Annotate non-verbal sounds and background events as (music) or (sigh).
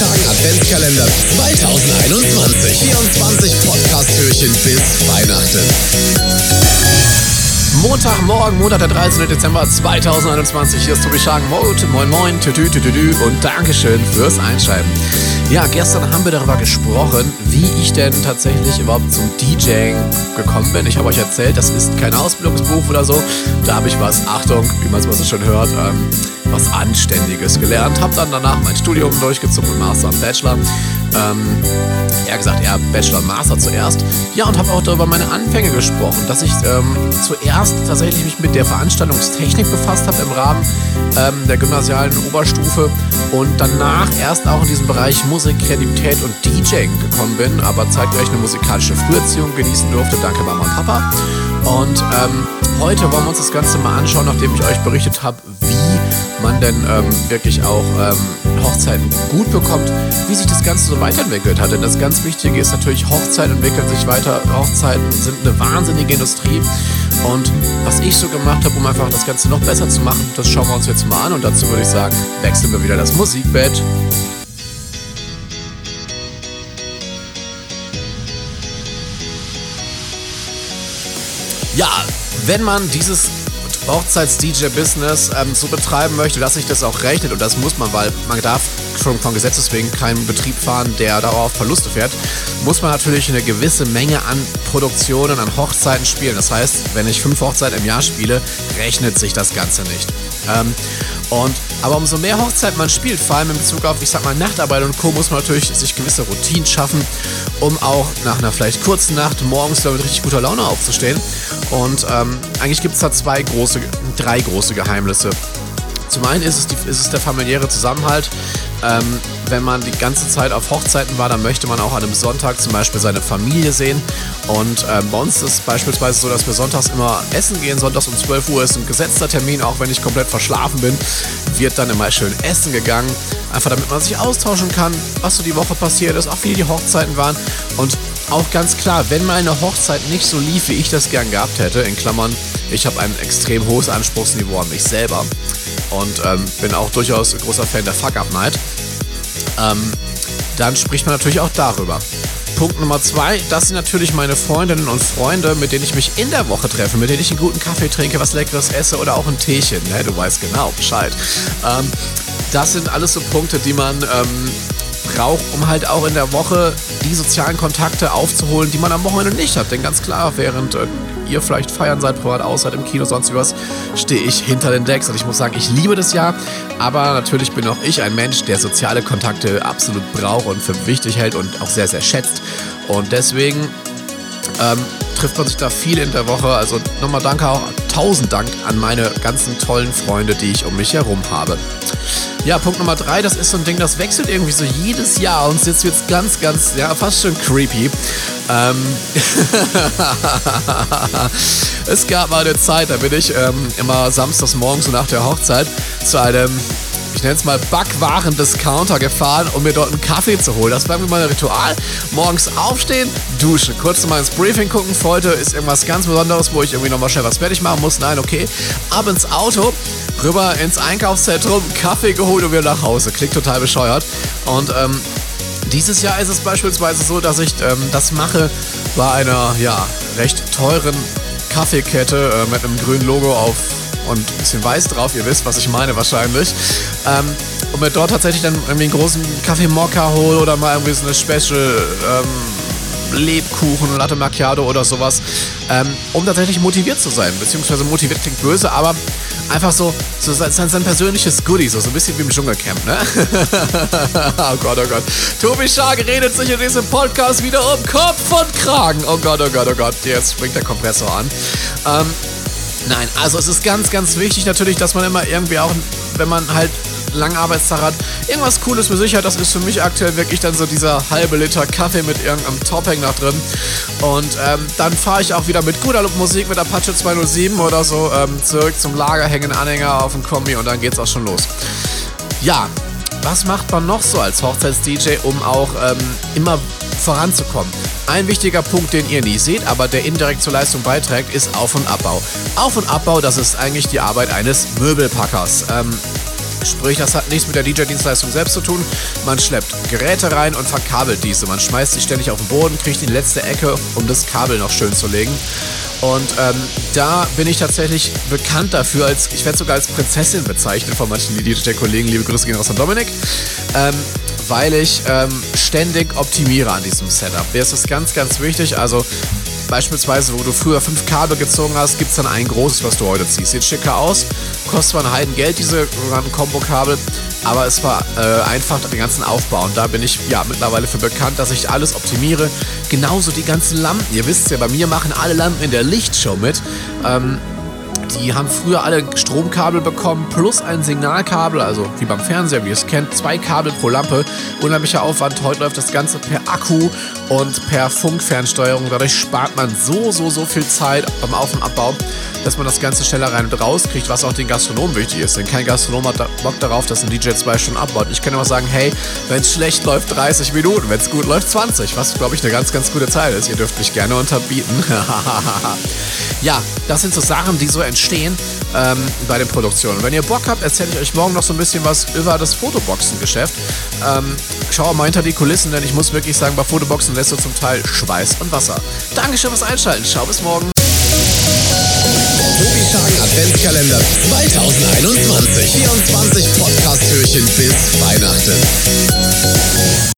Tagen Adventskalender 2021. 24 Podcast-Türchen bis Weihnachten. Montagmorgen, Montag, der 13. Dezember 2021. Hier ist Tobi Schagenmode. Moin, moin, tütü, tütü, tütü und Dankeschön fürs Einschalten. Ja, gestern haben wir darüber gesprochen, wie ich denn tatsächlich überhaupt zum DJing gekommen bin. Ich habe euch erzählt, das ist kein Ausbildungsbuch oder so. Da habe ich was, Achtung, wie man es so schön hört, ähm, was Anständiges gelernt. Habe dann danach mein Studium durchgezogen, Master und Bachelor. Ähm, eher gesagt, eher Bachelor und Master zuerst. Ja, und habe auch darüber meine Anfänge gesprochen, dass ich ähm, zuerst tatsächlich mich mit der Veranstaltungstechnik befasst habe im Rahmen ähm, der gymnasialen Oberstufe und danach erst auch in diesem Bereich Musik, Kreativität und DJing gekommen bin, aber zeitgleich eine musikalische Früherziehung genießen durfte. Danke Mama und Papa. Und ähm, heute wollen wir uns das Ganze mal anschauen, nachdem ich euch berichtet habe, wie man denn ähm, wirklich auch ähm, Hochzeiten gut bekommt, wie sich das Ganze so weiterentwickelt hat. Denn das ganz Wichtige ist natürlich, Hochzeiten entwickeln sich weiter. Hochzeiten sind eine wahnsinnige Industrie. Und was ich so gemacht habe, um einfach das Ganze noch besser zu machen, das schauen wir uns jetzt mal an. Und dazu würde ich sagen, wechseln wir wieder das Musikbett. Ja, wenn man dieses Hochzeits-DJ-Business ähm, so betreiben möchte, dass sich das auch rechnet. Und das muss man, weil man darf schon von Gesetzes wegen keinen Betrieb fahren, der darauf Verluste fährt, muss man natürlich eine gewisse Menge an Produktionen, an Hochzeiten spielen. Das heißt, wenn ich fünf Hochzeiten im Jahr spiele, rechnet sich das Ganze nicht. Ähm, und, aber umso mehr Hochzeiten man spielt, vor allem in Bezug auf, ich sag mal, Nachtarbeit und Co., muss man natürlich sich gewisse Routinen schaffen, um auch nach einer vielleicht kurzen Nacht morgens mit richtig guter Laune aufzustehen. Und ähm, eigentlich gibt es da zwei große, drei große Geheimnisse. Zum einen ist es, die, ist es der familiäre Zusammenhalt. Ähm, wenn man die ganze Zeit auf Hochzeiten war, dann möchte man auch an einem Sonntag zum Beispiel seine Familie sehen. Und ähm, bei uns ist es beispielsweise so, dass wir sonntags immer essen gehen. Sonntags um 12 Uhr ist ein gesetzter Termin, auch wenn ich komplett verschlafen bin, wird dann immer schön essen gegangen. Einfach damit man sich austauschen kann, was so die Woche passiert ist, auch wie die Hochzeiten waren. Und auch ganz klar, wenn meine Hochzeit nicht so lief, wie ich das gern gehabt hätte, in Klammern, ich habe ein extrem hohes Anspruchsniveau an mich selber und ähm, bin auch durchaus ein großer Fan der Fuck-Up-Night, ähm, dann spricht man natürlich auch darüber. Punkt Nummer zwei, das sind natürlich meine Freundinnen und Freunde, mit denen ich mich in der Woche treffe, mit denen ich einen guten Kaffee trinke, was Leckeres esse oder auch ein Teechen. Ne? Du weißt genau Bescheid. Ähm, das sind alles so Punkte, die man ähm, braucht, um halt auch in der Woche die sozialen Kontakte aufzuholen, die man am Wochenende nicht hat. Denn ganz klar, während äh, ihr vielleicht feiern seid, privat aus seid, im Kino, sonst was, stehe ich hinter den Decks. Und ich muss sagen, ich liebe das ja. Aber natürlich bin auch ich ein Mensch, der soziale Kontakte absolut braucht und für wichtig hält und auch sehr, sehr schätzt. Und deswegen ähm, trifft man sich da viel in der Woche. Also nochmal danke auch, tausend Dank an meine ganzen tollen Freunde, die ich um mich herum habe. Ja, Punkt Nummer drei, das ist so ein Ding, das wechselt irgendwie so jedes Jahr und jetzt wird es ganz, ganz, ja, fast schon creepy. Ähm (laughs) es gab mal eine Zeit, da bin ich ähm, immer samstags morgens nach der Hochzeit zu einem ich nenne es mal Backwaren-Discounter gefahren, um mir dort einen Kaffee zu holen. Das war irgendwie mein Ritual. Morgens aufstehen, duschen, kurz mal ins Briefing gucken. Heute ist irgendwas ganz Besonderes, wo ich irgendwie nochmal schnell was fertig machen muss. Nein, okay. Ab ins Auto, rüber ins Einkaufszentrum, Kaffee geholt und wieder nach Hause. Klingt total bescheuert. Und ähm, dieses Jahr ist es beispielsweise so, dass ich ähm, das mache bei einer ja, recht teuren Kaffeekette äh, mit einem grünen Logo auf und ein bisschen weiß drauf. Ihr wisst, was ich meine wahrscheinlich. Ähm, und mir dort tatsächlich dann irgendwie einen großen Kaffee Mokka hole oder mal irgendwie so eine Special ähm, Lebkuchen, Latte Macchiato oder sowas, ähm, um tatsächlich motiviert zu sein. Beziehungsweise motiviert klingt böse, aber einfach so, so sein, sein persönliches Goodie, so, so ein bisschen wie im Dschungelcamp, ne? (laughs) oh Gott, oh Gott. Tobi Schark redet sich in diesem Podcast wieder um Kopf und Kragen. Oh Gott, oh Gott, oh Gott. Jetzt springt der Kompressor an. Ähm, Nein, also es ist ganz, ganz wichtig natürlich, dass man immer irgendwie auch, wenn man halt langen Arbeitstag hat, irgendwas Cooles für sich hat. Das ist für mich aktuell wirklich dann so dieser halbe Liter Kaffee mit irgendeinem Topping nach drin. Und ähm, dann fahre ich auch wieder mit guter Musik mit Apache 207 oder so ähm, zurück zum Lager, hängen Anhänger auf dem Kombi und dann geht's auch schon los. Ja, was macht man noch so als Hochzeits-DJ, um auch ähm, immer voranzukommen? Ein wichtiger Punkt, den ihr nie seht, aber der indirekt zur Leistung beiträgt, ist Auf- und Abbau. Auf- und Abbau, das ist eigentlich die Arbeit eines Möbelpackers. Ähm, Sprich, das hat nichts mit der DJ-Dienstleistung selbst zu tun. Man schleppt Geräte rein und verkabelt diese. Man schmeißt sie ständig auf den Boden, kriegt die letzte Ecke, um das Kabel noch schön zu legen. Und ähm, da bin ich tatsächlich bekannt dafür, als ich werde sogar als Prinzessin bezeichnet von manchen DJ-Kollegen. Liebe Grüße gehen raus an Dominik. Ähm, weil ich ähm, ständig optimiere an diesem Setup. Mir ist das ganz, ganz wichtig. Also beispielsweise, wo du früher fünf Kabel gezogen hast, gibt es dann ein großes, was du heute ziehst. Sieht schicker aus, kostet zwar ein Heiden Geld, diese Combo-Kabel, aber es war äh, einfach den ganzen Aufbau. Und da bin ich ja mittlerweile für bekannt, dass ich alles optimiere. Genauso die ganzen Lampen. Ihr wisst ja, bei mir machen alle Lampen in der Lichtshow mit. Ähm, die haben früher alle Stromkabel bekommen plus ein Signalkabel, also wie beim Fernseher, wie ihr es kennt, zwei Kabel pro Lampe. Unheimlicher Aufwand. Heute läuft das Ganze per Akku und per Funkfernsteuerung. Dadurch spart man so, so, so viel Zeit beim Auf- und Abbau, dass man das Ganze schneller rein und raus kriegt, was auch den Gastronomen wichtig ist. Denn kein Gastronom hat Bock darauf, dass ein DJ zwei Stunden abbaut. Ich kann immer sagen, hey, wenn es schlecht läuft, 30 Minuten, wenn es gut läuft, 20. Was, glaube ich, eine ganz, ganz gute Zeit ist. Ihr dürft mich gerne unterbieten. (laughs) ja, das sind so Sachen, die so entstehen ähm, bei den Produktionen. Wenn ihr Bock habt, erzähle ich euch morgen noch so ein bisschen was über das Fotoboxengeschäft. Ähm, schau mal hinter die Kulissen, denn ich muss wirklich sagen, bei Fotoboxen lässt du zum Teil Schweiß und Wasser. Dankeschön fürs Einschalten. Ciao, bis morgen. Tobi Schagen Adventskalender 2021. 24 Podcast-Türchen bis Weihnachten.